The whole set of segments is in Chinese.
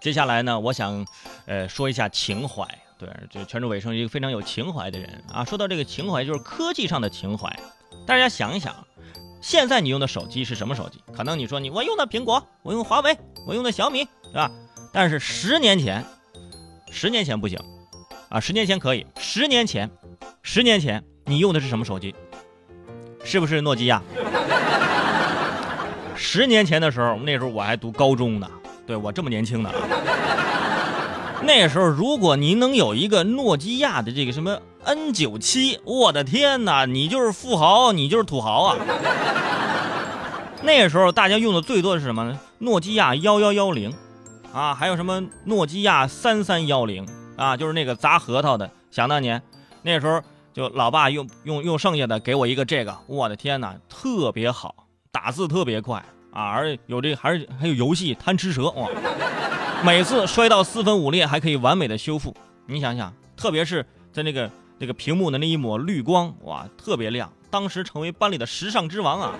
接下来呢，我想，呃，说一下情怀。对，这全志伟是一个非常有情怀的人啊。说到这个情怀，就是科技上的情怀。大家想一想，现在你用的手机是什么手机？可能你说你我用的苹果，我用华为，我用的小米，对吧？但是十年前，十年前不行啊，十年前可以，十年前，十年前你用的是什么手机？是不是诺基亚？十年前的时候，那时候我还读高中呢，对我这么年轻呢。那时候，如果您能有一个诺基亚的这个什么 N 九七，我的天哪，你就是富豪，你就是土豪啊！那时候大家用的最多的是什么呢？诺基亚幺幺幺零，啊，还有什么诺基亚三三幺零啊，就是那个砸核桃的。想当年，那时候就老爸用用用剩下的给我一个这个，我的天哪，特别好，打字特别快啊，而有这还是还有游戏贪吃蛇哇。每次摔到四分五裂还可以完美的修复，你想想，特别是在那个那个屏幕的那一抹绿光，哇，特别亮，当时成为班里的时尚之王啊！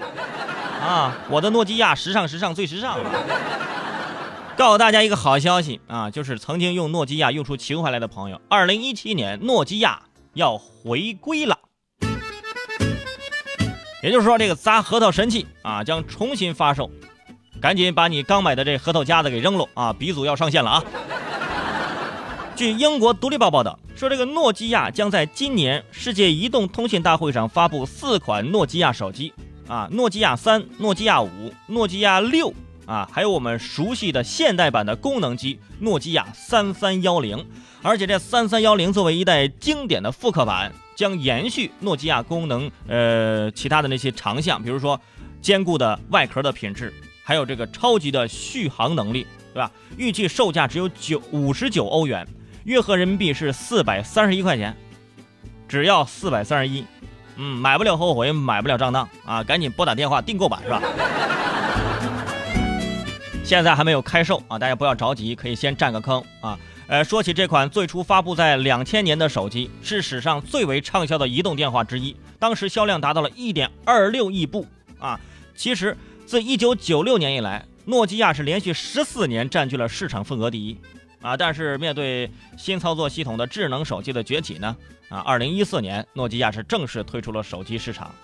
啊，我的诺基亚时尚时尚最时尚。告诉大家一个好消息啊，就是曾经用诺基亚用出情怀来的朋友，二零一七年诺基亚要回归了，也就是说这个砸核桃神器啊将重新发售。赶紧把你刚买的这核桃夹子给扔了啊！鼻祖要上线了啊！据英国《独立报》报道说，这个诺基亚将在今年世界移动通信大会上发布四款诺基亚手机啊，诺基亚三、诺基亚五、诺基亚六啊，还有我们熟悉的现代版的功能机诺基亚三三幺零。而且这三三幺零作为一代经典的复刻版，将延续诺基亚功能呃其他的那些长项，比如说坚固的外壳的品质。还有这个超级的续航能力，对吧？预计售价只有九五十九欧元，约合人民币是四百三十一块钱，只要四百三十一，嗯，买不了后悔，买不了上当啊！赶紧拨打电话订购版是吧？现在还没有开售啊，大家不要着急，可以先占个坑啊。呃，说起这款最初发布在两千年的手机，是史上最为畅销的移动电话之一，当时销量达到了一点二六亿部啊。其实。自一九九六年以来，诺基亚是连续十四年占据了市场份额第一，啊，但是面对新操作系统的智能手机的崛起呢，啊，二零一四年，诺基亚是正式退出了手机市场。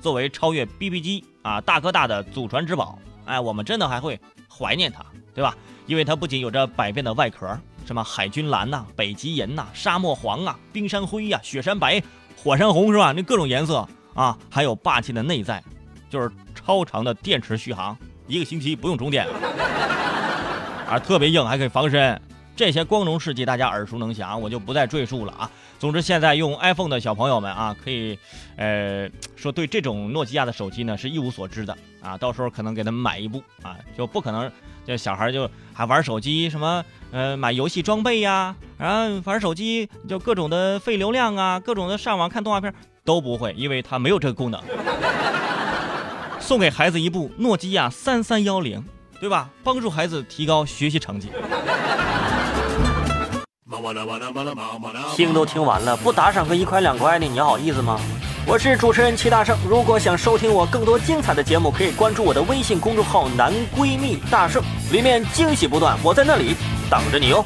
作为超越 BB 机啊大哥大的祖传之宝，哎，我们真的还会怀念它，对吧？因为它不仅有着百变的外壳，什么海军蓝呐、北极银呐、沙漠黄啊、冰山灰呀、雪山白、火山红是吧？那各种颜色啊，还有霸气的内在。就是超长的电池续航，一个星期不用充电，啊，特别硬，还可以防身，这些光荣事迹大家耳熟能详，我就不再赘述了啊。总之，现在用 iPhone 的小朋友们啊，可以，呃，说对这种诺基亚的手机呢是一无所知的啊，到时候可能给他们买一部啊，就不可能，这小孩就还玩手机什么，呃，买游戏装备呀，然后玩手机就各种的费流量啊，各种的上网看动画片都不会，因为它没有这个功能。送给孩子一部诺基亚三三幺零，对吧？帮助孩子提高学习成绩。听都听完了，不打赏个一块两块的，你好意思吗？我是主持人齐大圣，如果想收听我更多精彩的节目，可以关注我的微信公众号“男闺蜜大圣”，里面惊喜不断，我在那里等着你哦。